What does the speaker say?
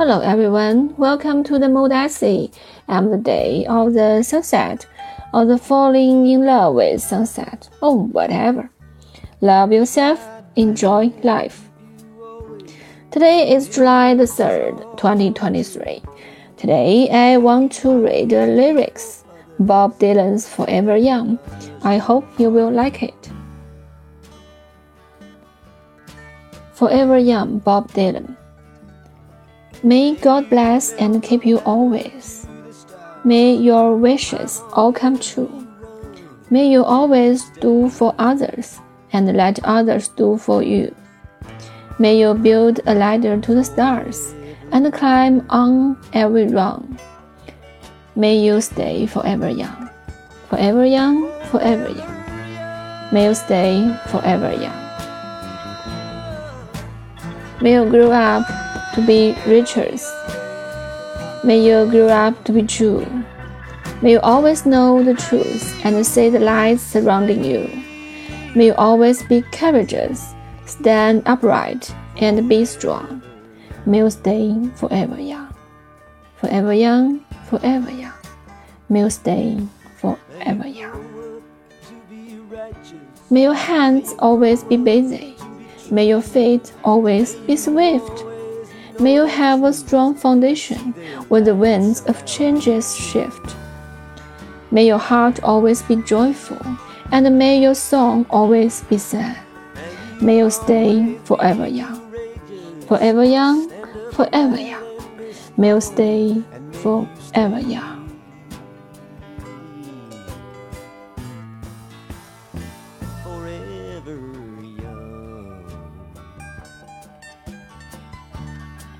Hello everyone, welcome to the mood essay. I'm the day of the sunset, or the falling in love with sunset, or whatever. Love yourself, enjoy life. Today is July the 3rd, 2023. Today I want to read the lyrics. Bob Dylan's Forever Young. I hope you will like it. Forever Young, Bob Dylan. May God bless and keep you always. May your wishes all come true. May you always do for others and let others do for you. May you build a ladder to the stars and climb on every rung. May you stay forever young, forever young, forever young. May you stay forever young. May you grow up to be riches. May you grow up to be true. May you always know the truth and see the lights surrounding you. May you always be courageous, stand upright, and be strong. May you stay forever young. Forever young, forever young. May you stay forever young. May your hands always be busy. May your feet always be swift may you have a strong foundation when the winds of changes shift. May your heart always be joyful, and may your song always be sad. May you stay forever young, forever young, forever young. May you stay forever young. Forever.